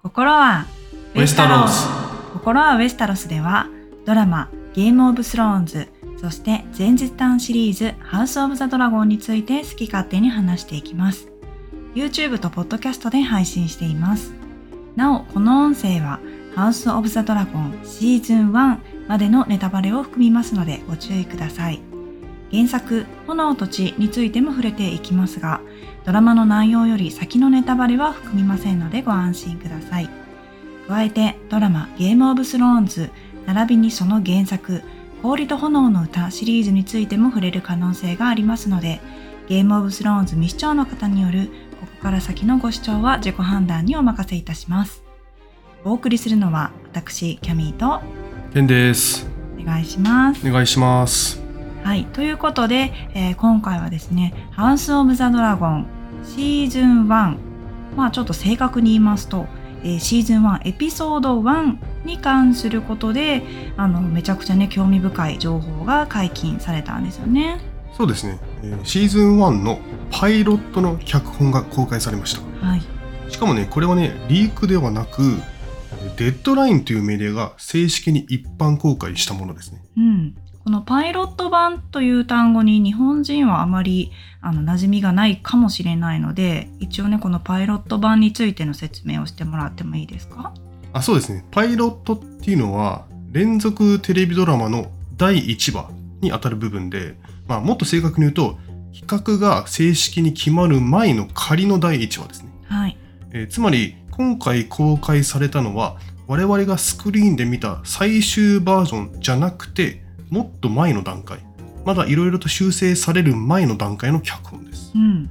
心はウェスタロス心はウェスタロスではドラマゲームオブスローンズそして前日談シリーズハウスオブザドラゴンについて好き勝手に話していきます。YouTube とポッドキャストで配信しています。なおこの音声はハウスオブザドラゴンシーズン1までのネタバレを含みますのでご注意ください。原作炎と地についても触れていきますがドラマの内容より先のネタバレは含みませんのでご安心ください。加えてドラマゲームオブスローンズ並びにその原作氷と炎の歌シリーズについても触れる可能性がありますのでゲームオブスローンズ未視聴の方によるここから先のご視聴は自己判断にお任せいたします。お送りするのは私キャミーとケンですお願いしますお願いしますはいということで、えー今回はですねハウスオブザドラゴンシーズン1まあちょっと正確に言いますと、えーシーズン1エピソード1に関することであのめちゃくちゃね興味深い情報が解禁されたんですよね。そうですね、えーシーズン1のパイロットの脚本が公開されました。はい。しかもねこれはねリークではなくデッドラインというメディアが正式に一般公開したものですね。うん、このパイロット版という単語に日本人はあまりあの馴染みがないかもしれないので一応ねこのパイロット版についての説明をしてもらってもいいですか？あそうですね。パイロットっていうのは連続テレビドラマの第1話にあたる部分で、まあ、もっと正確に言うと企画が正式に決まる前の仮の第1話ですね。はい。えーつまり今回公開されたのは我々がスクリーンで見た最終バージョンじゃなくてもっと前の段階。まだいろいろと修正される前の段階の脚本です。うん。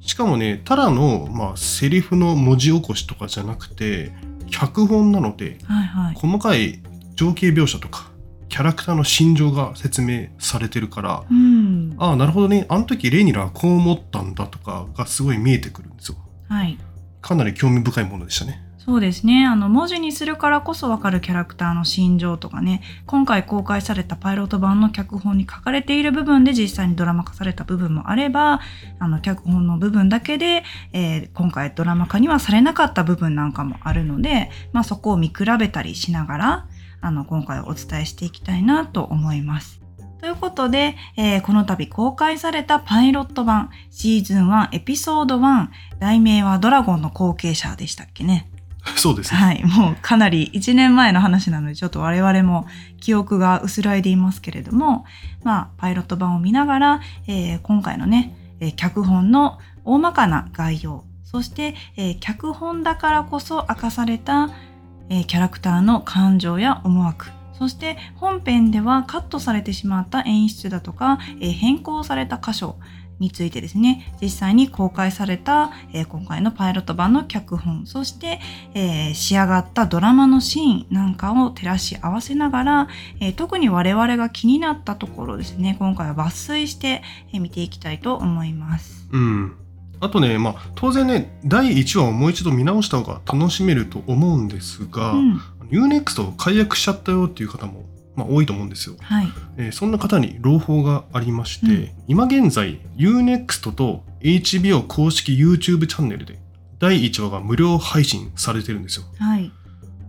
しかもねただの、まあ、セリフの文字起こしとかじゃなくて脚本なのではいはい。細かい情景描写とかキャラクターの心情が説明されてるからうん。ああなるほどね。あの時レイニラはこう思ったんだとかがすごい見えてくるんですよ。はい。かなり興味深いものでしたねそうですねあの文字にするからこそわかるキャラクターの心情とかね今回公開されたパイロット版の脚本に書かれている部分で実際にドラマ化された部分もあればあの脚本の部分だけで、えー今回ドラマ化にはされなかった部分なんかもあるので、まあ、そこを見比べたりしながらあの今回お伝えしていきたいなと思います。ということで、えーこの度公開されたパイロット版シーズン1エピソード1題名はドラゴンの後継者でしたっけね。そうですね。はい、もうかなり1年前の話なのでちょっと我々も記憶が薄らいでいますけれども、まあ、パイロット版を見ながら、えー今回のね、えー脚本の大まかな概要そして、えー脚本だからこそ明かされた、えキャラクターの感情や思惑そして本編ではカットされてしまった演出だとか、え変更された箇所についてですね実際に公開された、えー今回のパイロット版の脚本そして、えー仕上がったドラマのシーンなんかを照らし合わせながら、えー特に我々が気になったところですね今回は抜粋して、えー見ていきたいと思います。うん。あとね、まあ、当然ね、第1話をもう一度見直した方が楽しめると思うんですが、うん、UNEXT を解約しちゃったよっていう方も、まあ、多いと思うんですよ。はい、えーそんな方に朗報がありまして、うん今現在 UNEXT と HBO 公式 YouTube チャンネルで第1話が無料配信されてるんですよ。はい、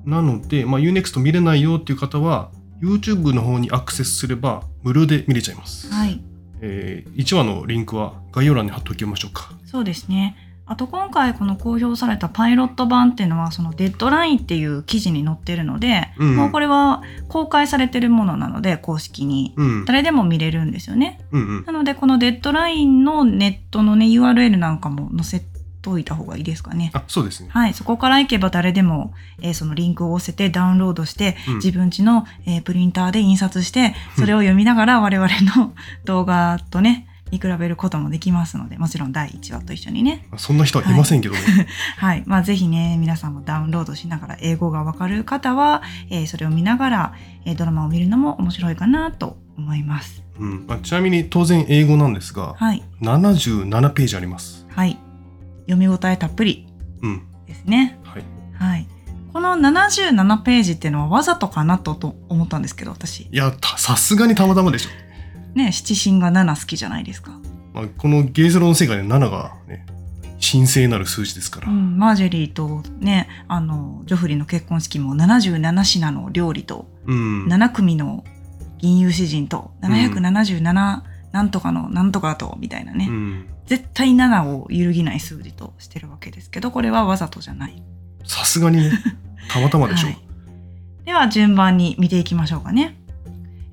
なので、まあ、UNEXT 見れないよっていう方は YouTube の方にアクセスすれば無料で見れちゃいます。はい、え1話のリンクは概要欄に貼っておきましょうか。そうですね。あと今回この公表されたパイロット版っていうのはそのデッドラインっていう記事に載ってるので、うんもうこれは公開されてるものなので公式にうん。誰でも見れるんですよね。うんうん。なのでこのデッドラインのネットのね URL なんかも載せといた方がいいですかね。あ、そうですね。はい、そこから行けば誰でも、えーそのリンクを押せてダウンロードして、うん自分家の、えープリンターで印刷してそれを読みながら我々の 動画とね見比べることもできますのでもちろん第1話と一緒にねそんな人はいませんけどね。はい。まあ、ぜひね、皆さんもダウンロードしながら、英語がわかる方は、えーそれを見ながら、えードラマを見るのも面白いかなと思います。うんまあ、ちなみに当然英語なんですが、はい。77ページあります。はい。読み応えたっぷりうん。ですね。はい。はい。この77ページっていうのはわざとかなとと思ったんですけど、私。いや、たさすがにたまたまでしょ。ね、七神が7好きじゃないですか。まあ、このゲーゼロの世界で7がね、神聖なる数字ですから。うん、マージェリーとねあのジョフリーの結婚式も77品の料理とうん。7組の銀融詩人と777なんとかのなんとかとみたいなね、うん。絶対7を揺るぎない数字としてるわけですけどこれはわざとじゃない。さすがにね、たまたまでしょう。はいでは順番に見ていきましょうかね。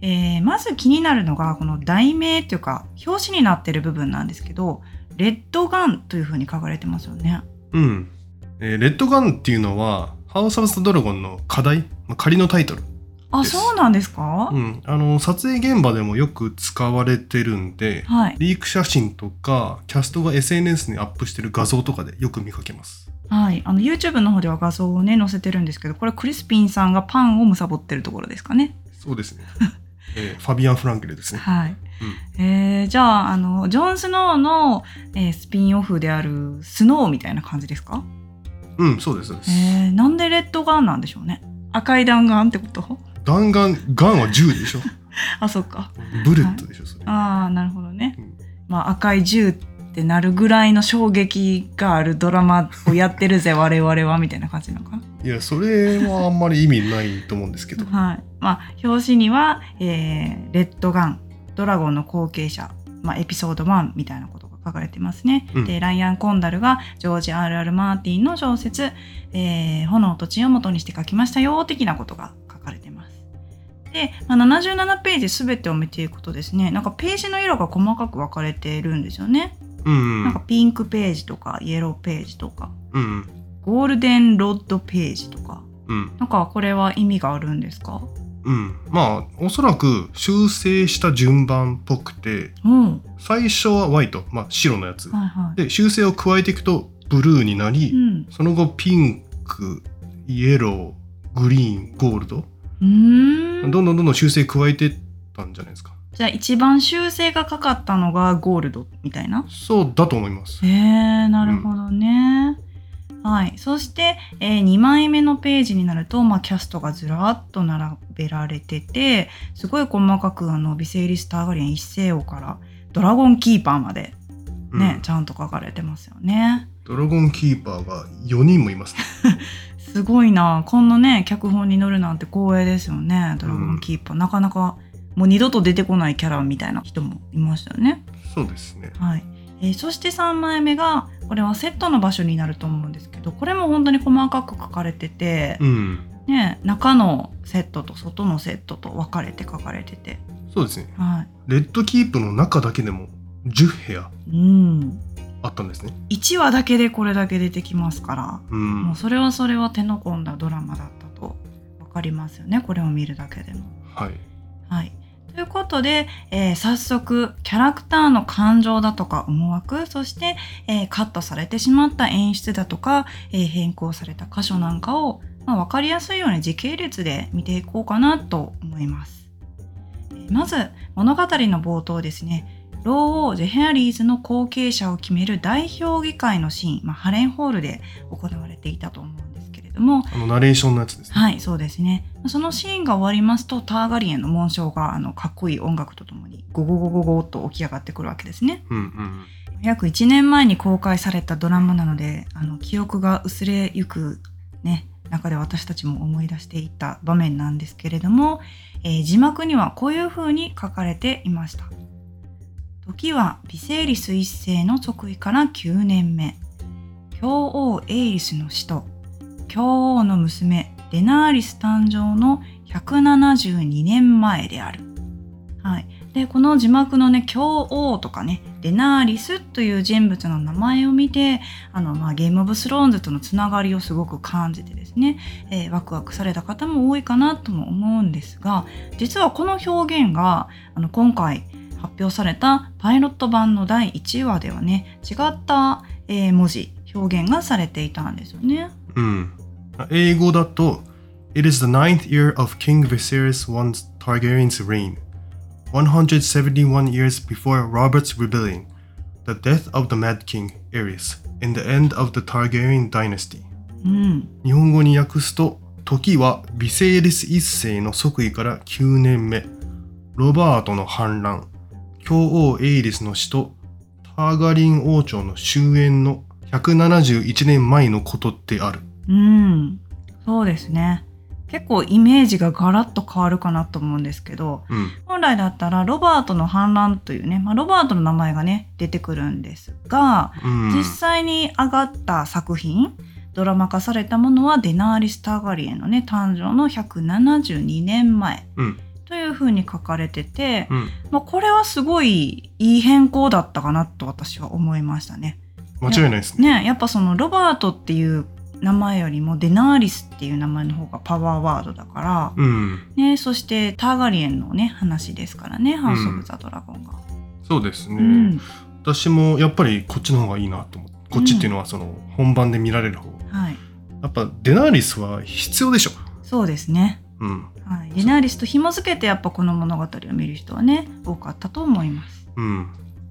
えーまず気になるのがこの題名というか表紙になってる部分なんですけどレッドガンというふうに書かれてますよね。うん。えーレッドガンっていうのは、ハウス・オブ・ザ・ドラゴンの課題、まあ仮のタイトル。あそうなんですか、うん。あの、撮影現場でもよく使われてるんで、はい、リーク写真とか、キャストが SNS にアップしてる画像とかでよく見かけます。はい、あの YouTube の方では画像をね載せてるんですけどこれクリスピンさんがパンをむってるところですかね。そうですね。えーファビアン・フランケルですね。はい。えーじゃああのジョン・スノーの、えースピンオフであるスノーみたいな感じですか？うん、そうです、そうです。えーなんでレッドガンなんでしょうね赤い弾丸ってこと？弾丸、ガンは銃でしょ。あそっかブレットでしょ、それ。ああなるほどね、うんまあ赤い銃ってなるぐらいの衝撃があるドラマをやってるぜ我々はみたいな感じなのかな？いや、それはあんまり意味ないと思うんですけど。はいまあ表紙には、えーレッドガンドラゴンの後継者、まあ、エピソード1みたいなことが書かれてますね、うん。でライアン・コンダルがジョージ・ R.R. マーティンの小説「えー炎と血を元にして書きましたよ」的なことが書かれてます。で、まあ、77ページ全てを見ていくとですねなんかページの色が細かく分かれているんですよね、うん、なんかピンクページとかイエローページとかうん、ゴールデンロッドページとか。うん、なんかこれは意味があるんですか？うん。まあ、おそらく修正した順番っぽくて、うん最初はホワイト、まあ白のやつ。はいはいで、修正を加えていくとブルーになり、うんその後ピンク、イエロー、グリーン、ゴールド。うーんどんどんどんどん修正加えてったんじゃないですか。じゃあ一番修正がかかったのがゴールドみたいな？そうだと思います。へえなるほどね、はいそして、え2枚目のページになると、まあ、キャストがずらっと並べられててすごい細かくあのビセイリス・ターガリエン一世王からドラゴンキーパーまでね、うん。ちゃんと書かれてますよね。ドラゴンキーパーが4人もいますね。すごいな。こんなね脚本に載るなんて光栄ですよね。ドラゴンキーパー、なかなかもう二度と出てこないキャラみたいな人もいましたよね。そうですね。はい、えーそして3枚目がこれはセットの場所になると思うんですけどこれも本当に細かく書かれてて、うん。ね、中のセットと外のセットと分かれて書かれてて、そうですね。はレッドキープの中だけでも10部屋い、うんあったんですね。1話だけでこれだけ出てきますから、うん。もうそれはそれは手の込んだドラマだったと分かりますよねこれを見るだけでも。はい。はい、ということで、えー早速キャラクターの感情だとか思惑そして、えーカットされてしまった演出だとか、えー変更された箇所なんかを、まあ、分かりやすいように時系列で見ていこうかなと思います。えーまず物語の冒頭ですね老王ジェヘアリーズの後継者を決める代表議会のシーン、まあ、ハレンホールで行われていたと思うんですけれども、あのナレーションのやつですね。はい、そうですね。そのシーンが終わりますと、ターガリエンの紋章があのかっこいい音楽とともにゴゴゴゴゴっと起き上がってくるわけですね。うんうん。約1年前に公開されたドラマなので、あの記憶が薄れゆくね、中で私たちも思い出していた場面なんですけれども、えー字幕にはこういう風に書かれていました。時はビセイリス一世の即位から9年目。教王エイリスの死と、教王の娘デナーリス誕生の172年前である。はい。で、この字幕のね、教王とかね、デナーリスという人物の名前を見て、あの、まあ、ゲームオブスローンズとのつながりをすごく感じてですね、えーワクワクされた方も多いかなとも思うんですが、実はこの表現が、あの、今回発表されたパイロット版の第1話ではね、違った、えー文字、表現がされていたんですよね。うん。英語だと、It is the ninth year of King Viserys I Targaryen's reign, 171 years before Robert's rebellion, the death of the Mad King Aerys, and the end of the Targaryen dynasty. うん。日本語に訳すと、時はビセイリス一世の即位から9年目、ロバートの反乱、教王エイリスの死と、ターガリン王朝の終焉の171年前のことってある。うん。そうですね。結構イメージがガラッと変わるかなと思うんですけど、うん。本来だったらロバートの反乱というね、まあ、ロバートの名前がね、出てくるんですが、うん。実際に上がった作品、ドラマ化されたものはデナーリス・ターガリエンのね、誕生の172年前うん。というふうに書かれてて、うん。まあ、これはすごいいい変更だったかなと私は思いましたね。間違いないですね。ねやっぱそのロバートっていう名前よりもデナーリスっていう名前の方がパワーワードだから、うん。ね、そしてターガリエンのね話ですからね、ハウス・オブ・ザ・ドラゴンが。そうですね。うん私もやっぱりこっちの方がいいなと思って。こっちっていうのはその本番で見られる方。はい、やっぱデナーリスは必要でしょ。そうですね。うん。はい、デナーリスと紐付けてやっぱこの物語を見る人はね多かったと思います。うん。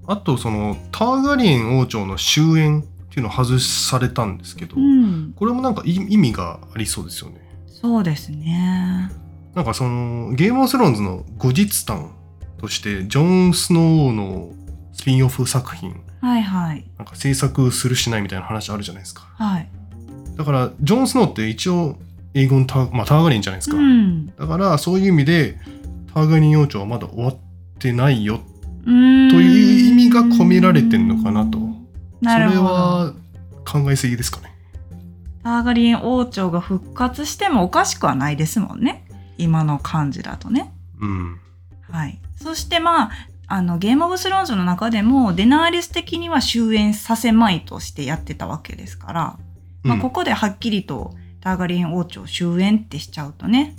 あとそのターガリエン王朝の終焉っていうのを外されたんですけど、うん、これもなんか意意味がありそうですよね。そうですね。なんかそのゲームオブスローンズの後日談としてジョン・スノーのスピンオフ作品はいはいなんか制作するしないみたいな話あるじゃないですか。はい。だからジョン・スノーって一応英語のター,、まあ、ターガリンじゃないですか。うん、だからそういう意味でターガリン王朝はまだ終わってないよ。という意味が込められてんのかなとそれなるほど。は考えすぎですかね。ターガリン王朝が復活してもおかしくはないですもんね。今の感じだとね。うん。はい。そしてまあ、あの、ゲームオブスローンズの中でも、デナーリス的には終焉させまいとしてやってたわけですから、まあ、うんここではっきりとターガリン王朝終焉ってしちゃうとね、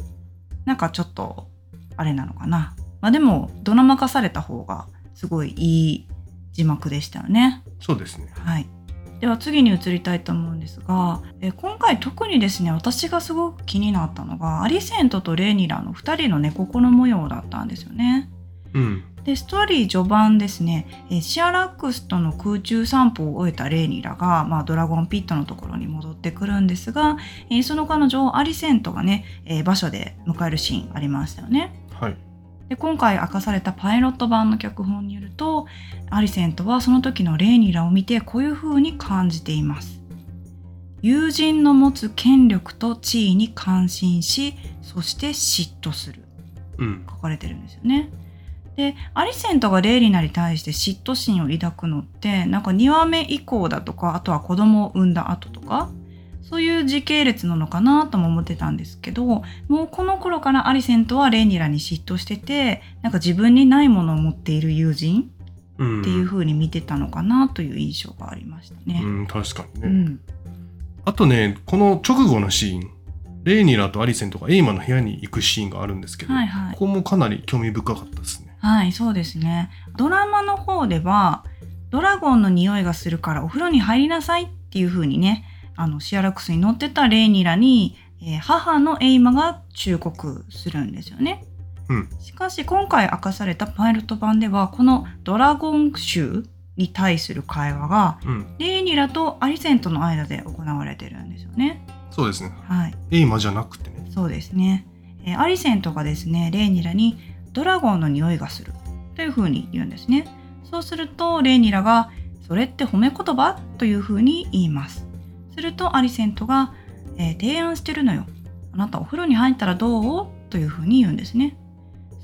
なんかちょっと、あれなのかな。まあでも、ドラマ化された方が、すごいいい字幕でしたよね。そうですね。はい。では次に移りたいと思うんですが、え今回特にですね、私がすごく気になったのが、アリセントとレーニラの2人のね、心模様だったんですよね。うん。で、ストーリー序盤ですね、えシアラックスとの空中散歩を終えたレーニラが、まあ、ドラゴンピットのところに戻ってくるんですが、えーその彼女をアリセントがね、えー場所で迎えるシーンありましたよね。はい。で今回明かされたパイロット版の脚本によるとアリセントはその時のレーニラを見てこういう風に感じています。友人の持つ権力と地位に感心しそして嫉妬する。うん。書かれてるんですよね。でアリセントがレーニラに対して嫉妬心を抱くのってなんか2話目以降だとかあとは子供を産んだ後とかそういう時系列なのかなとも思ってたんですけどもうこの頃からアリセントはレーニラに嫉妬しててなんか自分にないものを持っている友人うん。っていう風に見てたのかなという印象がありましたね。うん、確かにね。うん、あとね、この直後のシーン、レイニラとアリセントがエイマの部屋に行くシーンがあるんですけど、はいはいここもかなり興味深かったですね。はい、そうですね。ドラマの方では、ドラゴンの匂いがするからお風呂に入りなさいっていう風にね、あの、シアラックスに乗ってたレイニラに、えー母のエイマが忠告するんですよね。うんしかし今回明かされたパイロット版では、このドラゴン臭に対する会話が、うん。レイニラとアリセントの間で行われてるんですよね。そうですね。はい。エイマじゃなくてね。そうですね。えーアリセントがですね、レイニラにドラゴンの匂いがするというふうに言うんですね。そうすると、レイニラが、それって褒め言葉？というふうに言います。すると、アリセントが、えー提案してるのよ。あなたお風呂に入ったらどう？というふうに言うんですね。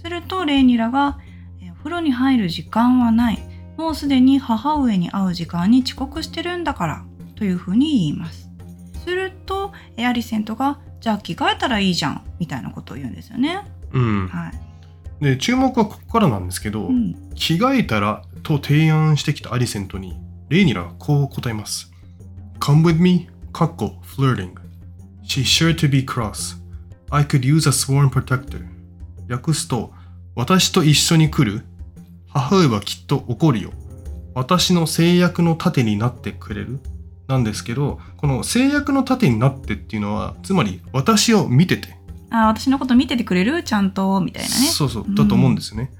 すると、レイニラが、えーお風呂に入る時間はない。もうすでに母上に会う時間に遅刻してるんだから。というふうに言います。すると、えーアリセントが、じゃあ着替えたらいいじゃん。みたいなことを言うんですよね。うん。はい。で、注目はここからなんですけど、うん。着替えたらと提案してきたアリセントに、レイニラがこう答えます。Come with me, かっこ flirting. She's sure to be cross. I could use a sworn protector. 訳すと、私と一緒に来る母上はきっと怒るよ。私の制約の盾になってくれるなんですけど、この制約の盾になってっていうのは、つまり私を見てて、あ、私のこと見ててくれる？ちゃんと、みたいなね。そうそう、だと思うんですよね。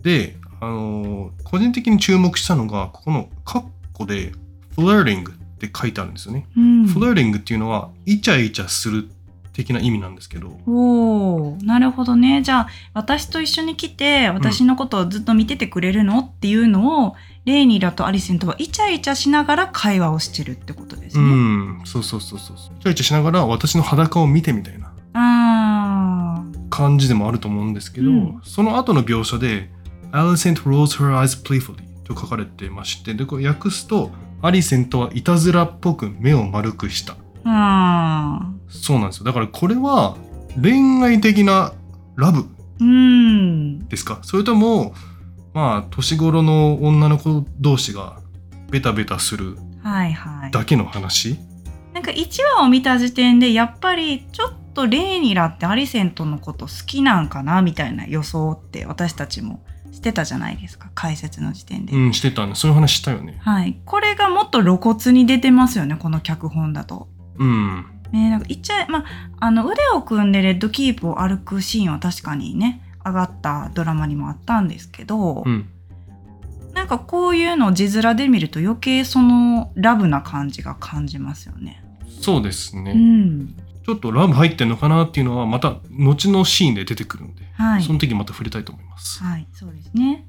で、あのー個人的に注目したのが、ここのカッコで、flirting って書いてあるんですよね。うん。flirting っていうのは、イチャイチャする的な意味なんですけど、おーなるほどね。じゃあ、私と一緒に来て、私のことをずっと見ててくれるのっていうのをレイニラとアリセントはイチャイチャしながら会話をしてるってことですうね。んそうそうそうそうイチャイチャしながら私の裸を見てみたいなあ感じでもあると思うんですけど、うんその後の描写で「Alicent rolls her eyes playfully」と書かれてましてでこれ訳すとアリセントはいたずらっぽく目を丸くしたあ。うん。そうなんですよだからこれは恋愛的なラブうん。ですか？それともまあ年頃の女の子同士がベタベタするはいはい。だけの話？なんか1話を見た時点でやっぱりちょっとレイニラってアリセントのこと好きなんかなみたいな予想って私たちもしてたじゃないですか解説の時点で。うんしてたね。そういう話したよね。はい、これがもっと露骨に出てますよねこの脚本だと。うん。ね、なんか言っちゃえ、まあ、あの腕を組んでレッドキープを歩くシーンは確かにね上がったドラマにもあったんですけど、うん。なんかこういうのを字面で見ると余計そのラブな感じが感じますよね。そうですね、うん、ちょっとラブ入ってんのかなっていうのはまた後のシーンで出てくるので、はいその時また触れたいと思います。はい、そうですね。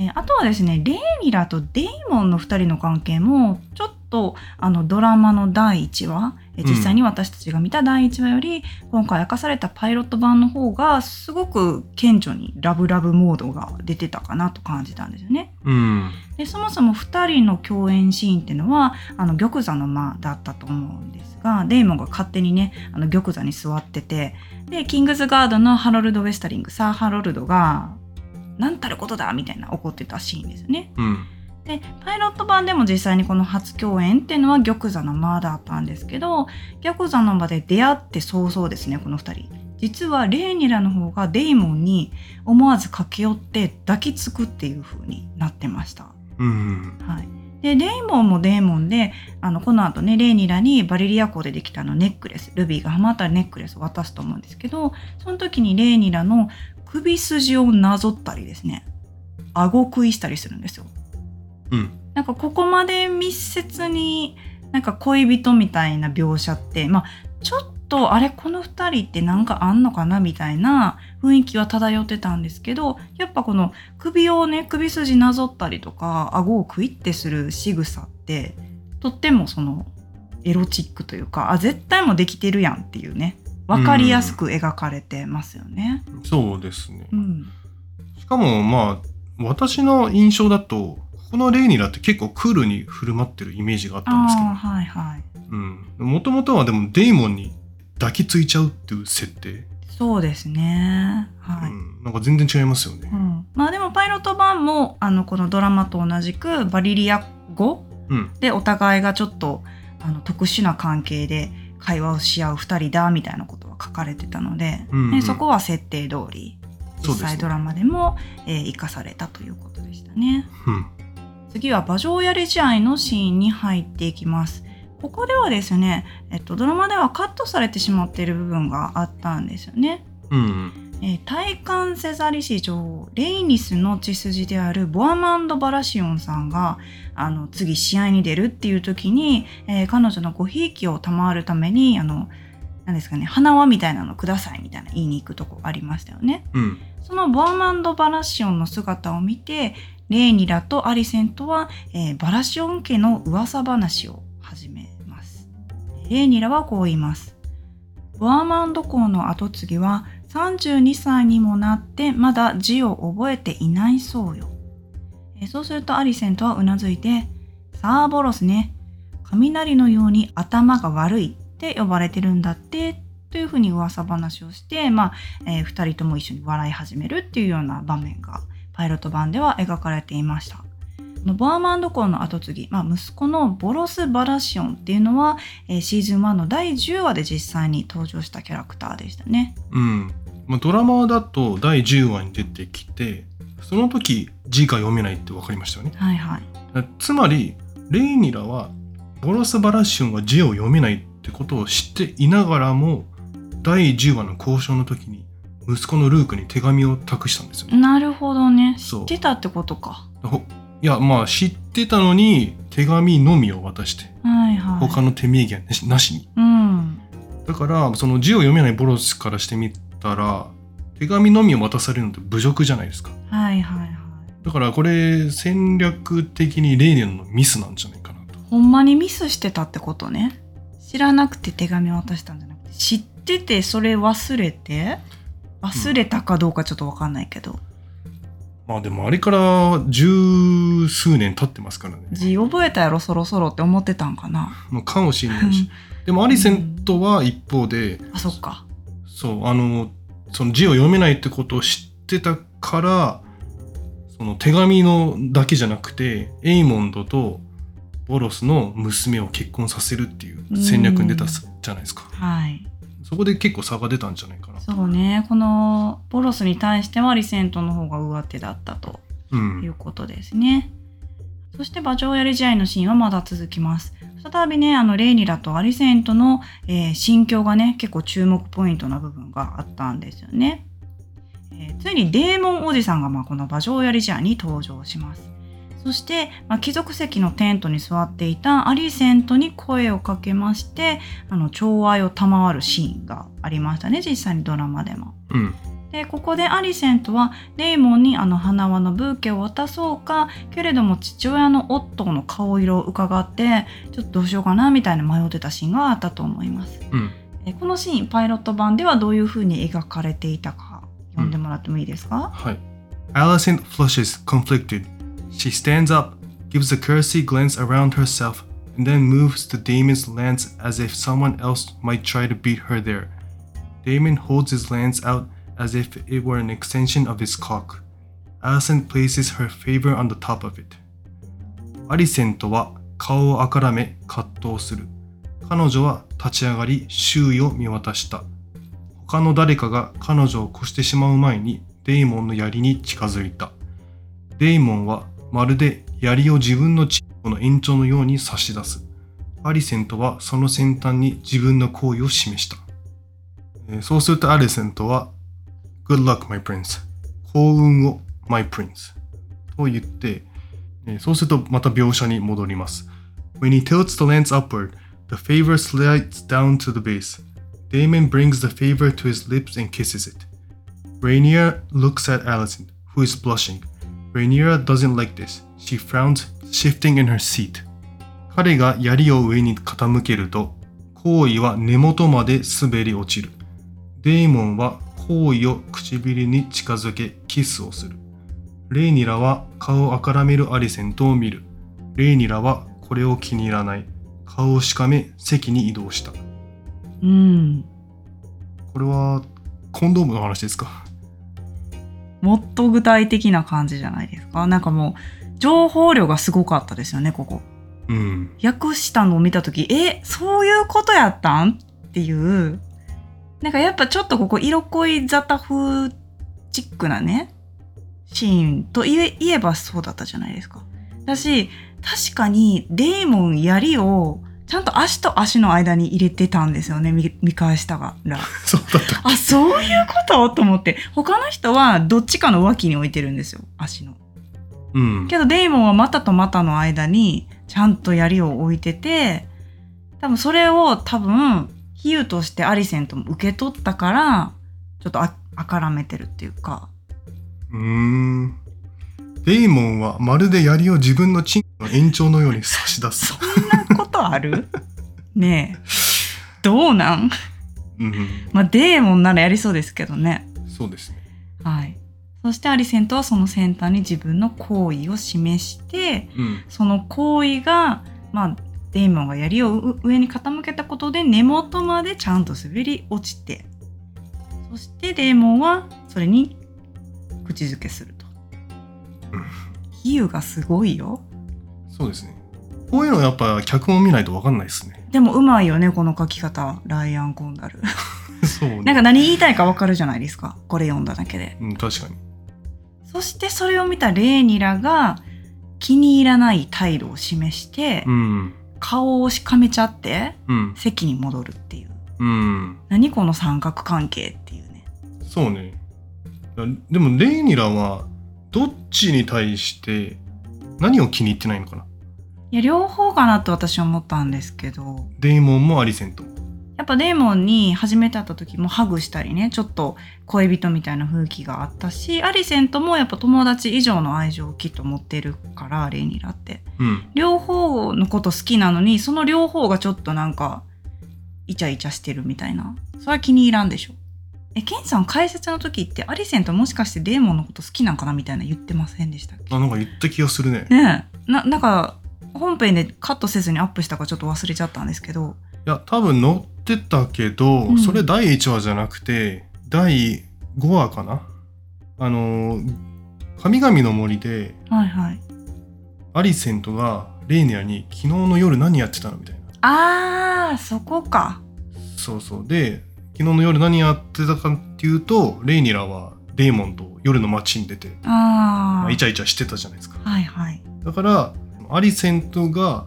えーあとはですね、レイニラとデイモンの2人の関係も、ちょっとあのドラマの第1話、えー実際に私たちが見た第1話より、今回明かされたパイロット版の方が、すごく顕著にラブラブモードが出てたかなと感じたんですよね。うん。でそもそも2人の共演シーンっていうのはあの玉座の間だったと思うんですがデイモンが勝手にねあの玉座に座っててでキングズガードのハロルド・ウェスタリングサー・ハロルドが「なんたることだ!」みたいな怒ってたシーンですよね。うん。でパイロット版でも実際にこの初共演っていうのは玉座の間だったんですけど玉座の間で出会って早々ですねこの2人。実はレーニラの方がデイモンに思わず駆け寄って抱きつくっていう風になってました。うん。はい、でデーモンもデーモンであのこの後ねレイニラにバリリア湖でできたあのネックレスルビーがはまったネックレスを渡すと思うんですけどその時にレイニラの首筋をなぞったりですね顎食いしたりするんですよ。うん。なんかここまで密接になんか恋人みたいな描写ってまあちょっとあれこの2人ってなんかあんのかなみたいな雰囲気は漂ってたんですけどやっぱこの首をね首筋なぞったりとか顎をクイってする仕草ってとってもそのエロチックというかあ絶対もできてるやんっていうね分かりやすく描かれてますよね。そうですねう。ん、しかもまあ、私の印象だと、このレイニラって結構クールに振る舞ってるイメージがあったんですけああはいはい。ど、うん。もともとはでもデイモンに抱きついちゃうっていう設定？そうですね。はい。うん。なんか全然違いますよねう。ん、まあでもパイロット版もあのこのドラマと同じくバリリア語うん。でお互いがちょっとあの特殊な関係で会話をし合う2人だみたいなことは書かれてたので、うんうんねそこは設定通り実際ドラマでも、えー生かされたということでしたね。うん。次は馬上やり試合のシーンに入っていきます。ここではですね、えっと、ドラマではカットされてしまっている部分があったんですよね。うん。えー、体感セザリ史上レイニスの血筋であるボアマンド・バラシオンさんがあの次試合に出るっていう時に、えー彼女のごひいきを賜るためにあのなんですかね花輪みたいなのくださいみたいな言いに行くとこありましたよね。うん。そのボアマンド・バラシオンの姿を見てレイニラとアリセントは、えーバラシオン家の噂話を始め。レイニラはこう言います。ボアマンド公の跡継ぎは32歳にもなってまだ字を覚えていないそうよ。えそうするとアリセントはうなずいて、さあボロスね、雷のように頭が悪いって呼ばれてるんだって、というふうに噂話をして、まあ、えー、2人とも一緒に笑い始めるっていうような場面がパイロット版では描かれていました。このボアマンド公の後継ぎ、まあ、息子のボロス・バラシオンっていうのは、えーシーズン1の第10話で実際に登場したキャラクターでしたね。うん。まあ、ドラマだと第10話に出てきて、その時字が読めないって分かりましたよね。はいはい。つまり、レイニラは、ボロス・バラシオンが字を読めないってことを知っていながらも、第10話の交渉の時に、息子のルークに手紙を託したんですよね。なるほどね。知ってたってことか。ほいや、まあ知ってたのに、手紙のみを渡して、はいはい。他の手名義はなしに。うん。だから、その字を読めないボロスからしてみたら、手紙のみを渡されるのって侮辱じゃないですか。はいはいはい。だからこれ戦略的にレイニラのミスなんじゃないかなと。ほんまにミスしてたってことね知らなくて手紙渡したんじゃなくて知っててそれ忘れて忘れたかどうかちょっとわかんないけど、まあでもあれから十数年経ってますからね。字覚えたやろそろそろって思ってたんかなもうかもしれないし。でもアリセントは一方で、あそっかそう、あの、その字を読めないってことを知ってたから、その手紙のだけじゃなくて、エイモンドとボロスの娘を結婚させるっていう戦略に出たじゃないですか。はいそこで結構差が出たんじゃないかな。そうねこのボロスに対してはリセントの方が上手だったとうん。いうことですね。そして馬上やり試合のシーンはまだ続きます。再びね、あの、レイニラとアリセントの、えー心境がね、結構注目ポイントな部分があったんですよね。えーついにデーモンおじさんが、まあ、この馬上やり試合に登場します。そして、まあ、貴族席のテントに座っていたアリセントに声をかけまして、あの、寵愛を賜るシーンがありましたね、実際にドラマでも。うん。でここでアリセントはレイモンにあの花輪のブーケを渡そうかけれども父親のオットーの顔色を伺ってちょっとどうしようかなみたいな迷ってたシーンがあったと思います。うん。えこのシーンパイロット版ではどういう風に描かれていたか読んでもらってもいいですか、はい。Alicent flushes, conflicted. She stands up, gives a cursory glance around herself, and then moves to Damon's lance as if someone else might try to beat her there. Damon holds his lance out as if it were an extension of his cock. Alicent places her favor on the top of it. アリセントは顔をあからめ葛藤する。彼女は立ち上がり周囲を見渡した。他の誰かが彼女を越してしまう前にデイモンの槍に近づいた。デイモンはまるで槍を自分のチンコの延長のように差し出す。アリセントはその先端に自分の行為を示した。そうするとアリセントは Good luck, my prince. 幸運を、my prince. と言って、えそうするとまた描写に戻ります。When he tilts the lance upward, the favor slides down to the base. Damon brings the favor to his lips and kisses it. Rainier looks at Alicent, who is blushing. Rainier doesn't like this. She frowns, shifting in her seat. 彼が槍を上に傾けると、行為は根元まで滑り落ちる。デーモンは行為を唇に近づけキスをする。レイニラは顔をあからめるアリセントを見る。レイニラはこれを気に入らない。顔をしかめ席に移動した。うんこれはコンドームの話ですか？もっと具体的な感じじゃないですか？なんかもう情報量がすごかったですよねここ。うん。訳したのを見た時えそういうことやったん？っていう。なんかやっぱちょっとここ色恋沙汰風チックなねシーンと言え言えばそうだったじゃないですか。だし確かにデーモン槍をちゃんと足と足の間に入れてたんですよね見見返したら そうだった。あそういうこと？と思って他の人はどっちかの脇に置いてるんですよ足のうん。けどデイモンは股と股の間にちゃんと槍を置いてて多分それを多分比喩としてアリセントも受け取ったからちょっとああからめてるっていうかうーん。デイモンはまるで槍を自分のチンコの延長のように差し出す。ことある？ねえどうなん？うん。まあデーモンならやりそうですけどねそうですね。はいそしてアリセントはその先端に自分の行為を示してうん。その行為が、まあ、デイモンが槍をう上に傾けたことで根元までちゃんと滑り落ちてそしてデーモンはそれに口づけするとうん。比喩がすごいよそうですね。こういうのやっぱ脚本見ないとわかんないですね。でもうまいよねこの書き方ライアン・コンダル そうね。なんか何言いたいかわかるじゃないですかこれ読んだだけでうん、確かに。そしてそれを見たレーニラが気に入らない態度を示して、うん。顔をしかめちゃってうん。席に戻るっていううん。何この三角関係っていうねそうね。いやでも、レイニラは、どっちに対して、何を気に入ってないのかないや両方かなと私は思ったんですけどデイモンもアリセントも。やっぱデーモンに初めて会った時もハグしたりねちょっと恋人みたいな雰囲気があったしアリセントもやっぱ友達以上の愛情をきっと持ってるからレイニラってうん。両方のこと好きなのにその両方がちょっとなんかイチャイチャしてるみたいなそれは気に入らんでしょえケンさん解説の時ってアリセントもしかしてデーモンのこと好きなんかなみたいな言ってませんでしたっけ？あ、なんか言った気がするね。ねえななんか本編でカットせずにアップしたかちょっと忘れちゃったんですけど。いや、多分載ってたけど、うん。それ第1話じゃなくて、第5話かな？あのー、神々の森で、はいはい。アリセントがレイニアに昨日の夜何やってたの？みたいな。あーそこか。そうそう。で、昨日の夜何やってたかっていうと、レイニラはデーモンと夜の街に出て、あまああイチャイチャしてたじゃないですか。はいはい。だから、アリセントが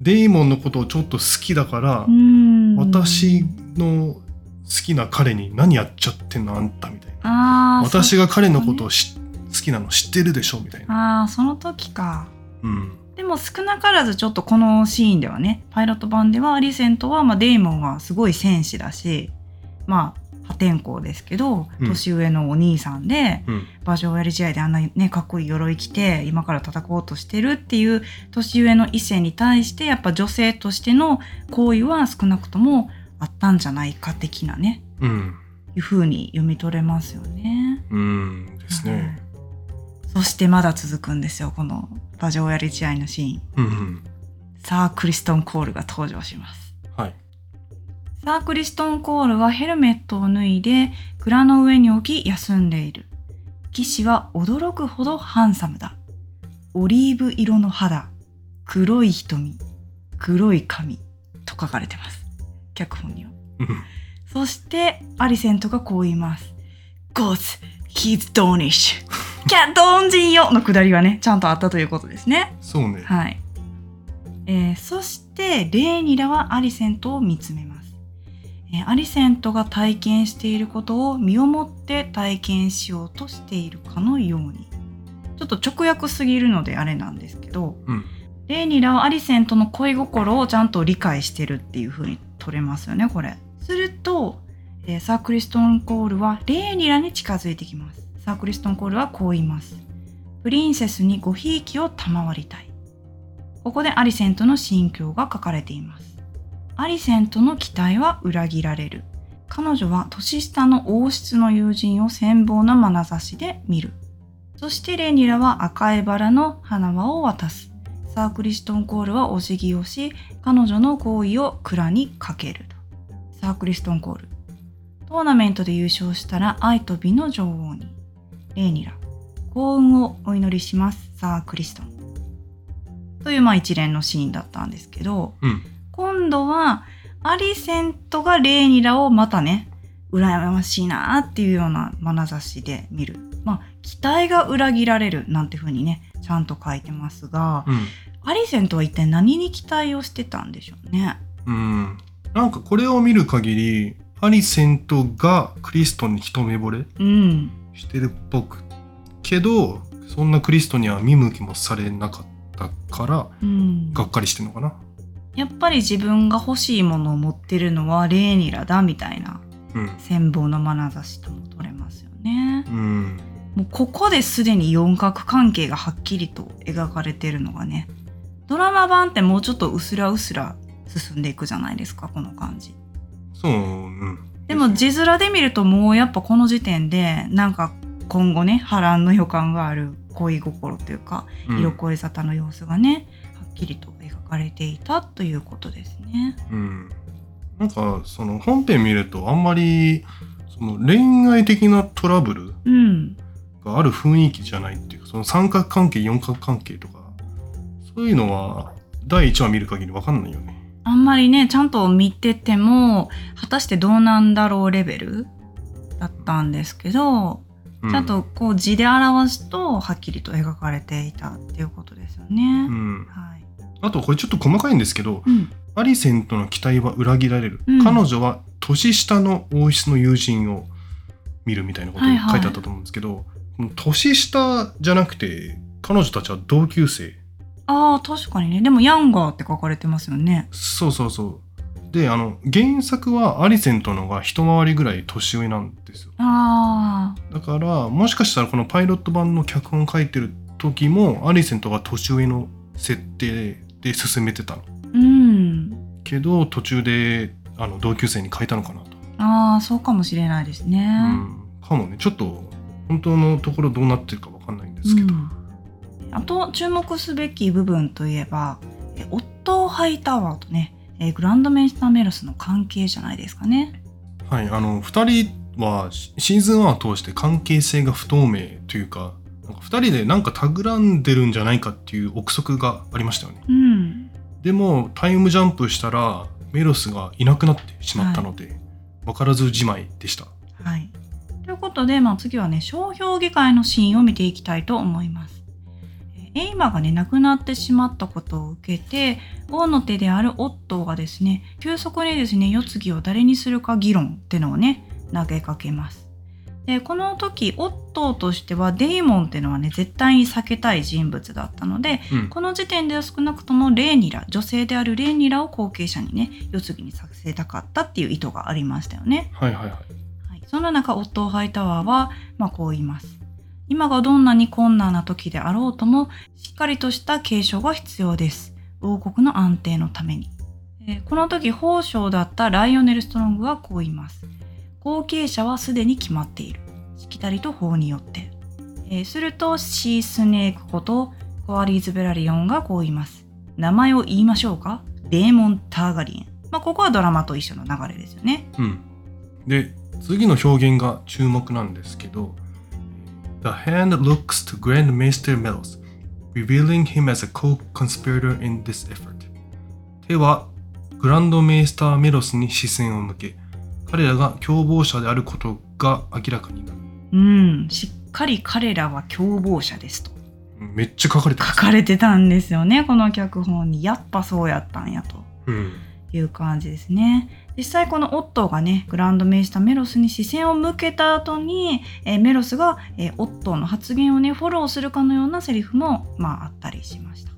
デーモンのことをちょっと好きだからう、ん私の好きな彼に何やっちゃってんのあんたみたいな。私が彼のことをし好きなの知ってるでしょみたいな。あーその時かうん。でも少なからずちょっとこのシーンではねパイロット版ではアリセントは、まあ、デーモンはすごい戦士だしまあ破天荒ですけどうん年上のお兄さんで、うん。馬上やり試合であんなねかっこいい鎧着て今から戦おうとしてるっていう年上の異性に対してやっぱ女性としての行為は少なくともあったんじゃないか的なねうん。いう風に読み取れますよね。うん。ですね。はいそしてまだ続くんですよこの馬上やり試合のシーン。うんうん。さあクリストン・コールが登場します。はい。さあクリストン・コールはヘルメットを脱いで蔵の上に置き休んでいる。騎士は驚くほどハンサムだ。オリーブ色の肌、黒い瞳、黒い髪と書かれてます。脚本には。うんそしてアリセントがこう言います。Gods, he's Danish. キャッドン人よのくだりはね、ちゃんとあったということですね。そうね。はい。えーそしてレーニラはアリセントを見つめます、えーアリセントが体験していることを身をもって体験しようとしているかのように。ちょっと直訳すぎるのであれなんですけどうん。レーニラはアリセントの恋心をちゃんと理解してるっていう風に取れますよねこれ。すると、えーサークリストン・コールはレーニラに近づいてきます。サークリストン・コールはこう言います。プリンセスにごひいきを賜りたい。ここでアリセントの心境が書かれていますアリセントの期待は裏切られる。彼女は年下の王室の友人を羨望な眼差しで見る。そしてレーニラは赤いバラの花輪を渡す。サークリストン・コールはお辞儀をし彼女の行為を蔵にかける。サークリストン・コール。トーナメントで優勝したら愛と美の女王に。レーニラ。幸運をお祈りしますサークリストン。というまあ一連のシーンだったんですけど。うん。今度はアリセントがレーニラをまたね羨ましいなっていうような眼差しで見るまあ期待が裏切られるなんて風にねちゃんと書いてますがうん。アリセントは一体何に期待をしてたんでしょうね？うん。なんかこれを見る限り、アリセントがクリストンに一目惚れうんしてるっぽくけど、そんなクリストには見向きもされなかったから、うんがっかりしてんのかな。やっぱり自分が欲しいものを持ってるのはレーニラだみたいなうん。羨望の眼差しとも取れますよねうん。もうここですでに四角関係がはっきりと描かれてるのがねドラマ版ってもうちょっとうすらうすら進んでいくじゃないですかこの感じそう、うん。でも字面で見るともうやっぱこの時点でなんか今後ね波乱の予感がある恋心というかうん色恋沙汰の様子がねはっきりと描かれていたということですね。うん。なんか、その本編見るとあんまり、その恋愛的なトラブルうん、がある雰囲気じゃないっていうか、その三角関係、四角関係とか、そういうのは第1話見る限りわかんないよね。あんまりねちゃんと見てても果たしてどうなんだろうレベルだったんですけど、うちゃんとこう字で表すとはっきりと描かれていたっていうことですよね。うん。はいあとこれちょっと細かいんですけど、うんアリセントの期待は裏切られる。うん彼女は年下の王室の友人を見るみたいなこと書いてあったと思うんですけど、この年下じゃなくて、彼女たちは同級生。ああ確かにねでもヤンガーって書かれてますよね。そうそうそう。であの原作はアリセントのが一回りぐらい年上なんですよあだからもしかしたらこのパイロット版の脚本書いてる時もアリセントが年上の設定で進めてたの。ーうん。けど途中であの同級生に変えたのかなと、ああそうかもしれないですね、うん、かもね。ちょっと本当のところどうなってるかわかんないんですけど、うん。あと注目すべき部分といえばえオットーハイタワーとねえグランドメイスターメロスの関係じゃないですかね。はい。あの2人はシシーズン1を通して関係性が不透明というかなんか2人でなんか企んでるんじゃないかっていう憶測がありましたよね。うん、でもタイムジャンプしたらメロスがいなくなってしまったので、分からずじまいでした。はい、ということで、まあ、次はね商標議会のシーンを見ていきたいと思います。えエイマがね亡くなってしまったことを受けて王の手であるオットーがですね急速にですね世継ぎを誰にするか議論っていうのをね投げかけます。でこの時オットーとしてはデイモンっていうのはね絶対に避けたい人物だったのでうんこの時点では少なくともレーニラ女性であるレーニラを後継者にね世継ぎにさせたかったっていう意図がありましたよね。はいはいはいはい、そんな中、オットー・ハイタワーは、まあ、こう言います。今がどんなに困難な時であろうとも、しっかりとした継承が必要です。王国の安定のために。えーこの時、法相だったライオネル・ストロングはこう言います。後継者はすでに決まっている。しきたりと法によって。えーすると、シー・スネークことコアリーズ・ベラリオンがこう言います。名前を言いましょうか？デーモン・ターガリン。まあ、ここはドラマと一緒の流れですよね。うん、で次の表現が注目なんですけど The hand looks to Grand Master Melos revealing him as a co-conspirator in this effort 手はグランドメイスターメロスに視線を向け彼らが共謀者であることが明らかになる。うん、しっかり彼らは共謀者ですと。うんめっちゃ書かれて書かれてたんですよね。この脚本に。やっぱそうやったんやと。うん。いう感じですね。実際このオットーがねグランドメイスターメロスに視線を向けた後に、えーメロスが、えーオットーの発言をねフォローするかのようなセリフもまああったりしました。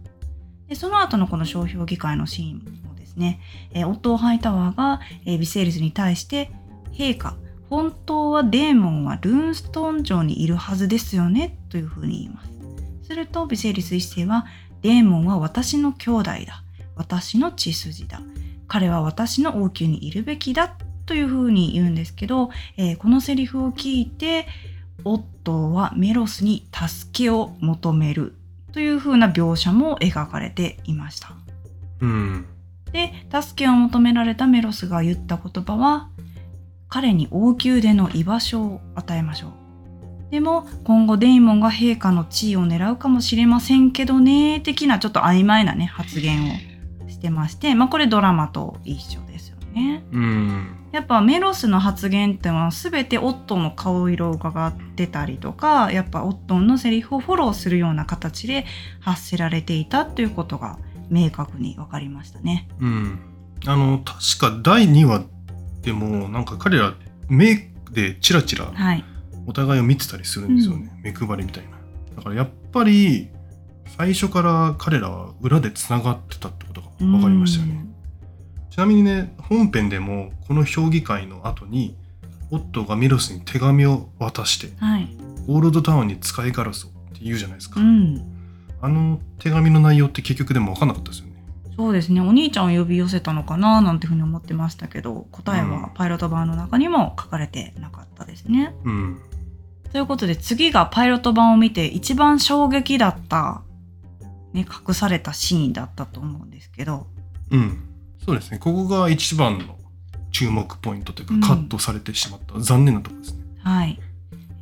でその後のこの商標議会のシーン。もですね、えーオットー・ハイタワーが、えービセールスに対して陛下本当はデーモンはルーンストーン城にいるはずですよねというふうに言います。するとビセーリス一世はデーモンは私の兄弟だ。私の血筋だ。彼は私の王宮にいるべきだというふうに言うんですけど、えーこのセリフを聞いてオットーはメロスに助けを求めるというふうな描写も描かれていました。うん。で助けを求められたメロスが言った言葉は彼に王宮での居場所を与えましょう。でも今後デイモンが陛下の地位を狙うかもしれませんけどね的なちょっと曖昧なね発言をしてましてまあこれドラマと一緒ですよね。うん。やっぱメロスの発言っていうのは全てオットンの顔色を伺ってたりとかやっぱオットンのセリフをフォローするような形で発せられていたということが明確に分かりましたね。うんあの確か第2話でもなんか彼ら目でチラチラはい、お互いを見てたりするんですよね、目配りみたいなだからやっぱり最初から彼らは裏でつながってたってことが分かりましたよねちなみにね本編でもこの評議会の後にオットーがミロスに手紙を渡してうん。はい。オールドタウンに使いガラスをって言うじゃないですか、うん。あの手紙の内容って結局でも分かんなかったですよね。そうですね。お兄ちゃんを呼び寄せたのかななんていうふうに思ってましたけど、答えうん。はパイロット版の中にも書かれてなかったですね。うん。ということで次がパイロット版を見て一番衝撃だった、ね、隠されたシーンだったと思うんですけど、うん。そうですね。ここが一番の注目ポイントというか、うん。カットされてしまった残念なところですね。はい。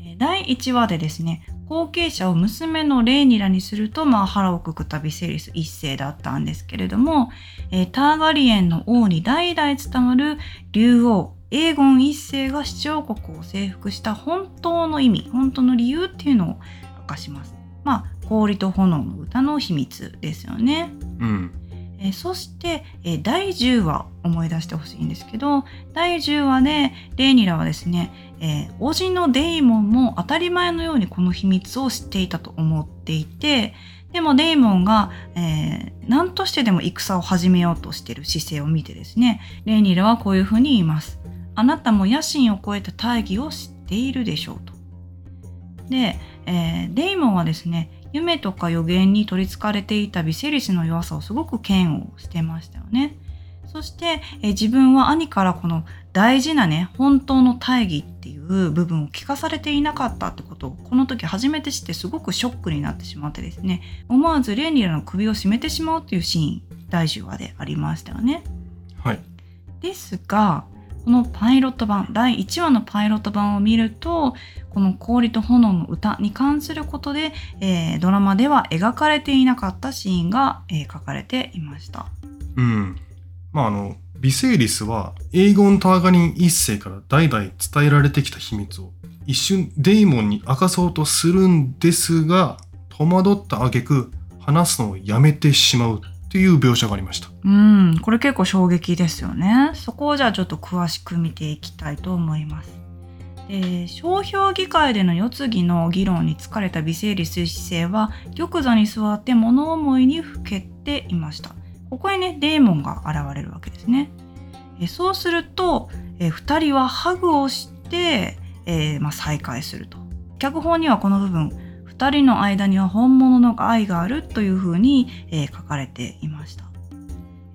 えー第1話でですね、後継者を娘のレーニラにすると、まあ、腹をくくったビセリス一世だったんですけれども、えーターガリエンの王に代々伝わる竜王、エーゴン一世が七王国を征服した本当の意味、本当の理由っていうのを明かします。まあ、氷と炎の歌の秘密ですよね。うんえそして、え第10話思い出してほしいんですけど第10話でレーニラはですね、えー、叔父のデイモンも当たり前のようにこの秘密を知っていたと思っていてでもデイモンが、えー、何としてでも戦を始めようとしてる姿勢を見てですね、レイニラはこういうふうに言います。あなたも野心を超えた大義を知っているでしょうと。で、えー、デイモンはですね、夢とか予言に取りつかれていたビセリスの弱さをすごく嫌悪してましたよね。そして、えー、自分は兄からこの大事なね、本当の大義っていう部分を聞かされていなかったってことをこの時初めて知ってすごくショックになってしまってですね、思わずレンリラの首を絞めてしまうっていうシーン、第10話でありましたよね。はい。ですが、このパイロット版、第1話のパイロット版を見ると、この氷と炎の歌に関することで、えー、ドラマでは描かれていなかったシーンが、えー、書かれていました。うん。まああの、ビセイリスはエーゴン・ターガリン一世から代々伝えられてきた秘密を一瞬デイモンに明かそうとするんですが、戸惑った挙句話すのをやめてしまうっていう描写がありました。うん、これ結構衝撃ですよね。そこをじゃあちょっと詳しく見ていきたいと思います。で商標議会での世継ぎの議論に疲れた微生理水姿勢は玉座に座って物思いにふけていました。ここへね、デーモンが現れるわけですね。えそうすると、え2人はハグをして、えー、まあ、再会すると。脚本にはこの部分2人の間には本物の愛があるというふうに、えー、書かれていました、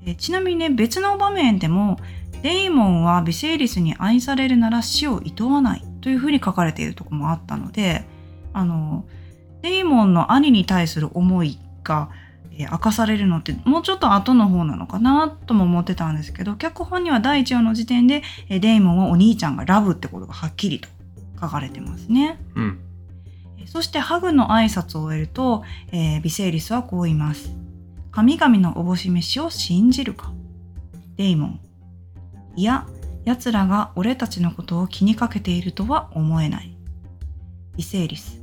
えー、ちなみにね別の場面でもデイモンはビセイリスに愛されるなら死を厭わないというふうに書かれているとこもあったのであのデイモンの兄に対する思いが、明かされるのってもうちょっと後の方なのかなとも思ってたんですけど脚本には第1話の時点で、デイモンはお兄ちゃんがラブってことがはっきりと書かれてますね。うんそしてハグの挨拶を終えると、えー、ビセイリスはこう言います。神々のおぼし飯を信じるかデイモン。いや、奴らが俺たちのことを気にかけているとは思えない。ビセイリス。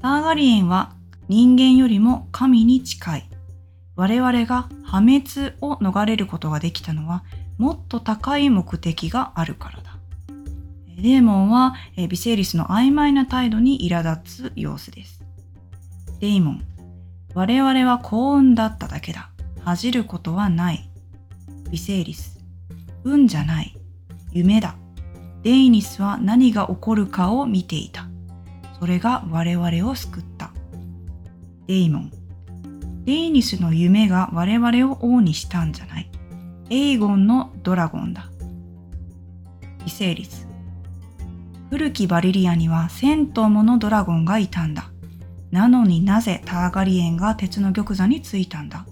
ターガリエンは人間よりも神に近い。我々が破滅を逃れることができたのはもっと高い目的があるからだ。デーモンは、えー、ビセイリスの曖昧な態度に苛立つ様子です。デイモン、我々は幸運だっただけだ。恥じることはない。ビセイリス、運じゃない。夢だ。デイニスは何が起こるかを見ていた。それが我々を救った。デイモン、デイニスの夢が我々を王にしたんじゃない。エイゴンのドラゴンだ。ビセイリス、古きバリリアには千頭ものドラゴンがいたんだ。なのになぜターガリエンが鉄の玉座についたんだ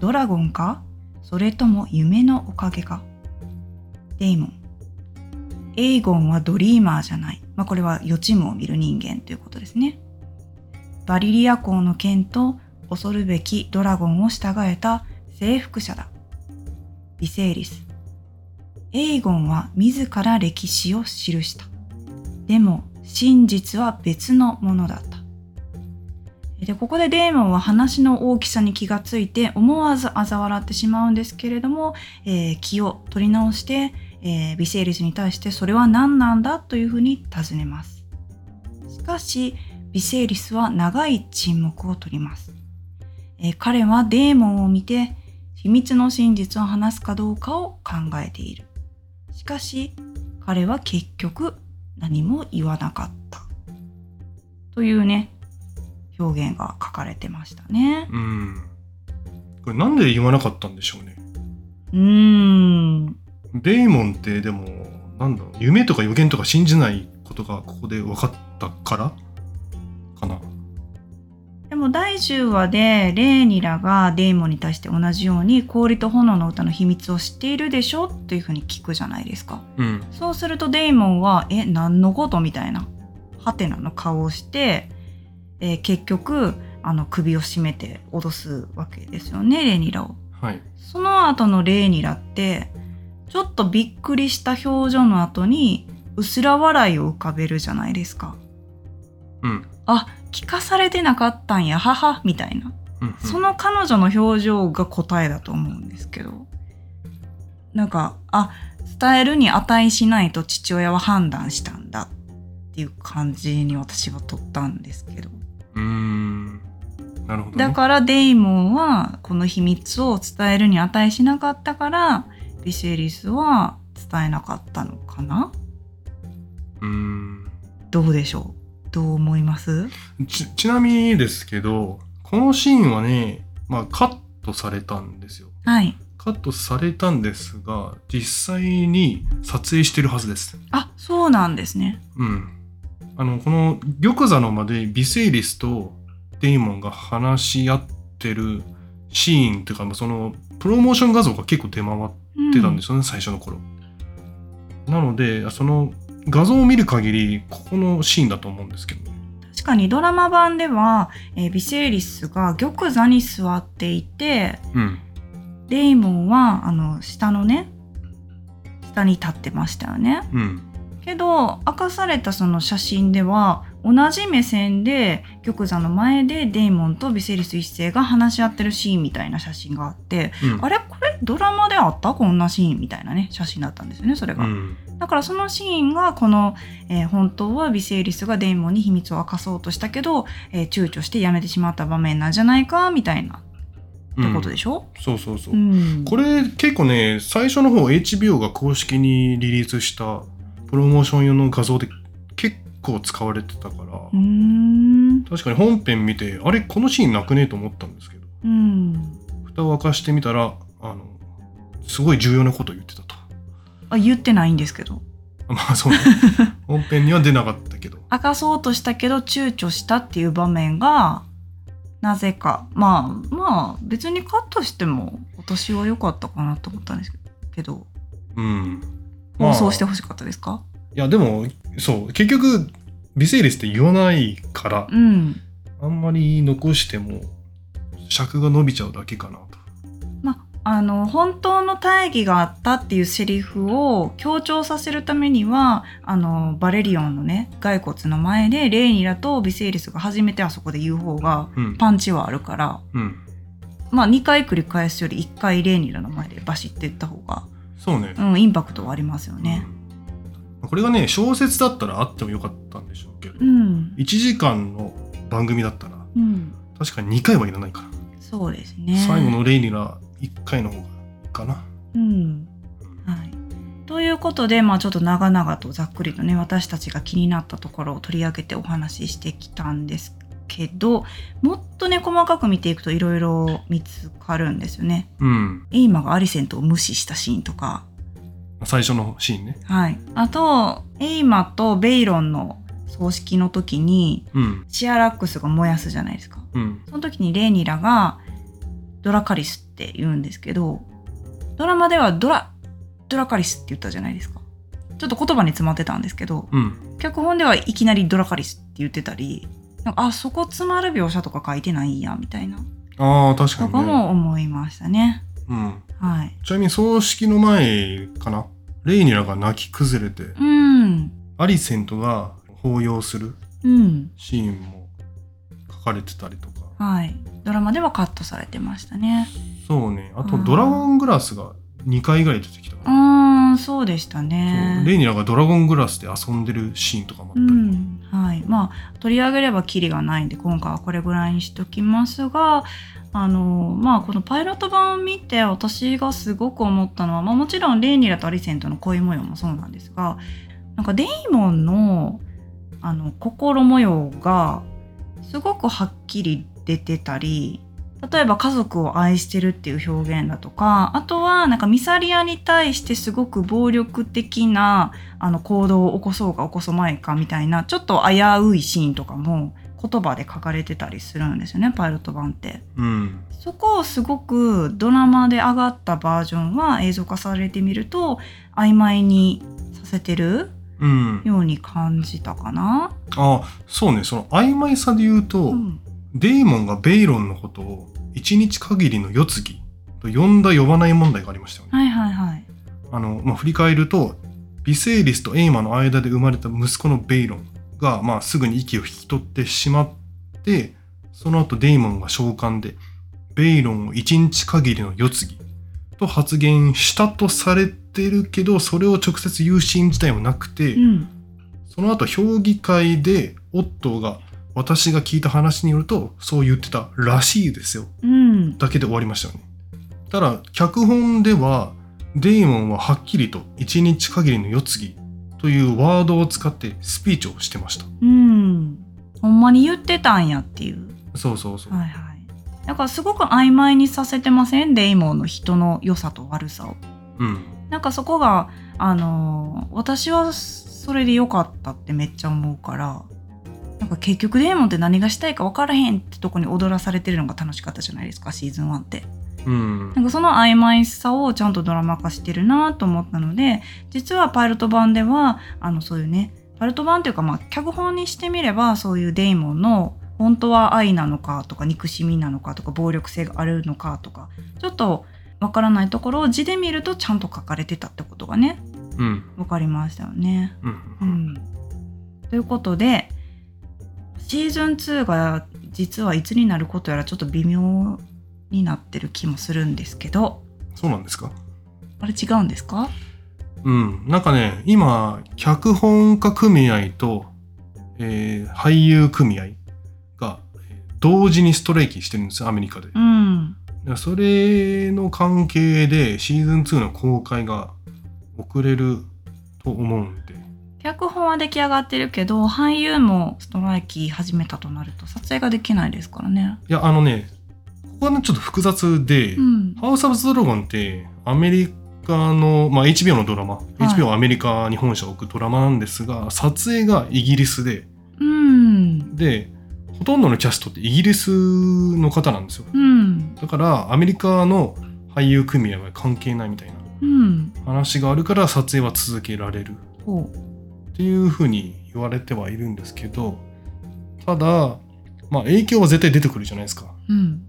ドラゴンか？それとも夢のおかげか？デイモン。エイゴンはドリーマーじゃない。まあ、これは予知夢を見る人間ということですね。バリリア公の剣と恐るべきドラゴンを従えた征服者だ。ビセイリス。エイゴンは自ら歴史を記した。でも真実は別のものだった。でここでデーモンは話の大きさに気がついて思わず嘲笑ってしまうんですけれども、えー、気を取り直して、えー、ビセイリスに対してそれは何なんだというふうに尋ねます。しかしビセイリスは長い沈黙を取ります。えー、彼はデーモンを見て秘密の真実を話すかどうかを考えている。しかし彼は結局何も言わなかったというね表現が書かれてましたね。うん。これなんで言わなかったんでしょうね。うーん。デイモンってでもなんだろう夢とか予言とか信じないことがここで分かったからかな。でも第10話でレーニラがデーモンに対して同じように氷と炎の歌の秘密を知っているでしょっていうふうに聞くじゃないですか、うん、そうするとデーモンはえ何のことみたいなハテナの顔をして、えー、結局あの首を絞めて脅すわけですよねレーニラを、はい、その後のレーニラってちょっとびっくりした表情の後にうすら笑いを浮かべるじゃないですか。うん。あ聞かされてなかったんや、母みたいな。うんうん、その彼女の表情が答えだと思うんですけど。なんか、あ、伝えるに値しないと父親は判断したんだっていう感じに私は取ったんですけど。うん。なるほど、ね。だからデイモンはこの秘密を伝えるに値しなかったからビセリスは伝えなかったのかな？うーんどうでしょう？どう思います？ちちなみにですけどこのシーンはね、まあ、カットされたんですよ。はいカットされたんですが実際に撮影してるはずです。あそうなんですねうん。あのこの玉座の間でビセイリスとデイモンが話し合ってるシーンっていうかまあそのプロモーション画像が結構出回ってたんですよね、最初の頃。なのでその画像を見る限りここのシーンだと思うんですけど。確かにドラマ版では、えービセイリスが玉座に座っていてうん。デイモンはあの下のね下に立ってましたよねうん。けど明かされたその写真では同じ目線で玉座の前でデイモンとビセイリス一世が話し合ってるシーンみたいな写真があってうんあれこれドラマであったこんなシーンみたいなね写真だったんですよねそれが、うん。だからそのシーンがこの、えー本当はビセイリスがデイモンに秘密を明かそうとしたけど、えー躊躇してやめてしまった場面なんじゃないかみたいな。ってことでしょ、そうそうそう。うん。これ結構ね最初の方 HBO が公式にリリースしたプロモーション用の画像で結構使われてたから、うーん。確かに本編見てあれこのシーンなくね？と思ったんですけど。うん。蓋を開かしてみたらあのすごい重要なことを言ってたと。あ言ってないんですけど。まあそうね。本編には出なかったけど。明かそうとしたけど躊躇したっていう場面がなぜか。まあまあ別にカットしても私は良かったかなと思ったんですけど。うん。放送してまあほしかったですか、いやでもそう。結局微生率って言わないからうん。あんまり残しても尺が伸びちゃうだけかなああの本当の大義があったっていうセリフを強調させるためにはあのバレリオンのね骸骨の前でレイニラとビセイリスが初めてあそこで言う方がうん。パンチはあるから、うん。まあ、2回繰り返すより1回レイニラの前でバシッていった方が、そうね。うん、インパクトはありますよね。うん。これがね小説だったらあってもよかったんでしょうけど、うん、1時間の番組だったらうん、確かに2回はいらないから、そうですね。最後のレイニラ1回の方がいいかな、うん。はい、ということで、まあ、ちょっと長々とざっくりとね私たちが気になったところを取り上げてお話ししてきたんですけどもっとね細かく見ていくといろいろ見つかるんですよね。うん、エイマがアリセントを無視したシーンとか、最初のシーンね。はい、あとエイマとベイロンの葬式の時にうん。シアラックスが燃やすじゃないですか。うん。その時にレーニラがドラカリスって言うんですけど、ドラマではドラ、ドラカリスって言ったじゃないですか。ちょっと言葉に詰まってたんですけど、うん脚本ではいきなりドラカリスって言ってたり、なんかあ、そこ詰まる描写とか書いてないんや、みたいな、ああ確かとかにね、も思いましたね。うん、はい。ちなみに葬式の前かな？レイニラが泣き崩れてうん。アリセントが抱擁するうん。シーンも書かれてたりとかはい。ドラマではカットされてましたね。そうね。あとうん。ドラゴングラスが2回ぐらい出てきたかうん、そうでしたね。レイニラがドラゴングラスで遊んでるシーンとかもあったうり、ん、はい。まあ、取り上げればキリがないんで、今回はこれぐらいにしときますが、あの、まあ、このパイロット版を見て、私がすごく思ったのは、まあ、もちろん、レイニラとアリセントの恋模様もそうなんですが、なんか、デイモンの、あの、心模様が、すごくはっきり出てたり、例えば家族を愛してるっていう表現だとか、あとはなんかミサリアに対してすごく暴力的なあの行動を起こそうか起こそうまいかみたいなちょっと危ういシーンとかも言葉で書かれてたりするんですよねパイロット版って。うんそこをすごくドラマで上がったバージョンは映像化されてみると曖昧にさせてるうんように感じたかな。あそうねその曖昧さで言うと、うんデイモンがベイロンのことを一日限りの世継ぎと呼んだ呼ばない問題がありましたよね。はいはいはい。あの、まあ、振り返るとビセイリスとエイマの間で生まれた息子のベイロンが、まあ、すぐに息を引き取ってしまってその後デイモンが召喚でベイロンを一日限りの世継ぎと発言したとされてるけどそれを直接言うシーン自体はなくて、うんその後評議会でオットーが私が聞いた話によるとそう言ってたらしいですようん。だけで終わりましたよねただ脚本ではデイモンははっきりと一日限りの世継ぎというワードを使ってスピーチをしてましたうん。ほんまに言ってたんやっていう。そうそうそう、はいはい。だからすごく曖昧にさせてません？デイモンの人の良さと悪さを。うんなんかそこが、あのー私はそれで良かったってめっちゃ思うから、なんか結局デーモンって何がしたいか分からへんってとこに踊らされてるのが楽しかったじゃないですか、シーズン1って。うんなんかその曖昧さをちゃんとドラマ化してるなと思ったので、実はパイロット版では、あのそういうね、パイロット版っていうかまあ脚本にしてみればそういうデイモンの本当は愛なのかとか憎しみなのかとか暴力性があるのかとか、ちょっとわからないところを字で見るとちゃんと書かれてたってことがね、うんわかりましたよね。うんううんん。ということで、シーズン2が実はいつになることやらちょっと微妙になってる気もするんですけど、そうなんですか？あれ違うんですか？うん。なんかね今脚本家組合と、えー俳優組合がえー同時にストライキしてるんですよアメリカで。うん。でそれの関係でシーズン2の公開が遅れると思うんで脚本は出来上がってるけど、俳優もストライキ始めたとなると撮影ができないですからね。いやあのねここはねちょっと複雑で、うん。ハウス・オブ・ザ・ドラゴンってアメリカの、まあ、HBO のドラマ、HBO はアメリカに本社を置くドラマなんですが撮影がイギリスでうん。でほとんどのキャストってイギリスの方なんですようん。だからアメリカの俳優組合は関係ないみたいなうん。話があるから撮影は続けられるほっていうふうに言われてはいるんですけどただまあ影響は絶対出てくるじゃないですかう。うん。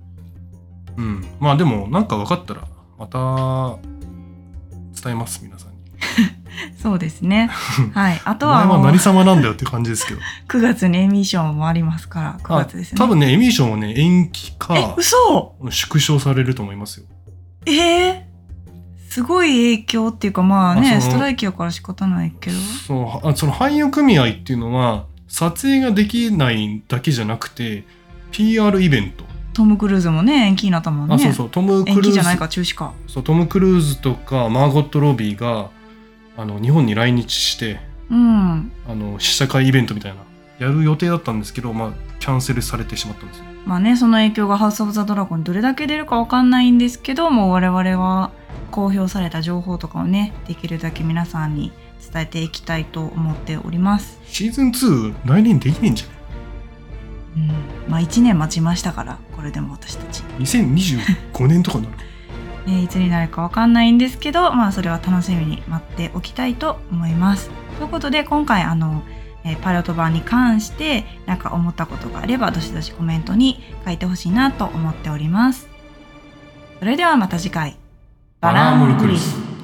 うんまあでもなんか分かったらまた伝えます皆さんに そうですね。はい。あとはは何様なんだよって感じですけど 9月にエミー賞もありますから、9月ですね。多分ねエミー賞もね延期えか、嘘縮小されると思いますよえー、すごい影響っていうかまあね、あストライキやから仕方ないけど。そうあその俳優組合っていうのは撮影ができないだけじゃなくて PR イベント、トム・クルーズもね、延期になったもんね。あそうそうトム・ク延ルーズ期じゃないか、中止か。そうトム・クルーズとかマーゴット・ロビーがあの日本に来日してうん。あの試写会イベントみたいなやる予定だったんですけど、まあ、キャンセルされてしまったんですよまあね、その影響がハウス・オブ・ザ・ドラゴンにどれだけ出るかわかんないんですけども、我々は公表された情報とかをね、できるだけ皆さんに伝えていきたいと思っております。シーズン2来年できねえんじゃうん。まあ1年待ちましたから、これでも私たち。ない ?2025 年とかになる ね、いつになるかわかんないんですけど、まあそれは楽しみに待っておきたいと思います。ということで今回あの、えパイロット版に関して何か思ったことがあればどしどしコメントに書いてほしいなと思っております。それではまた次回。バラーモルクリス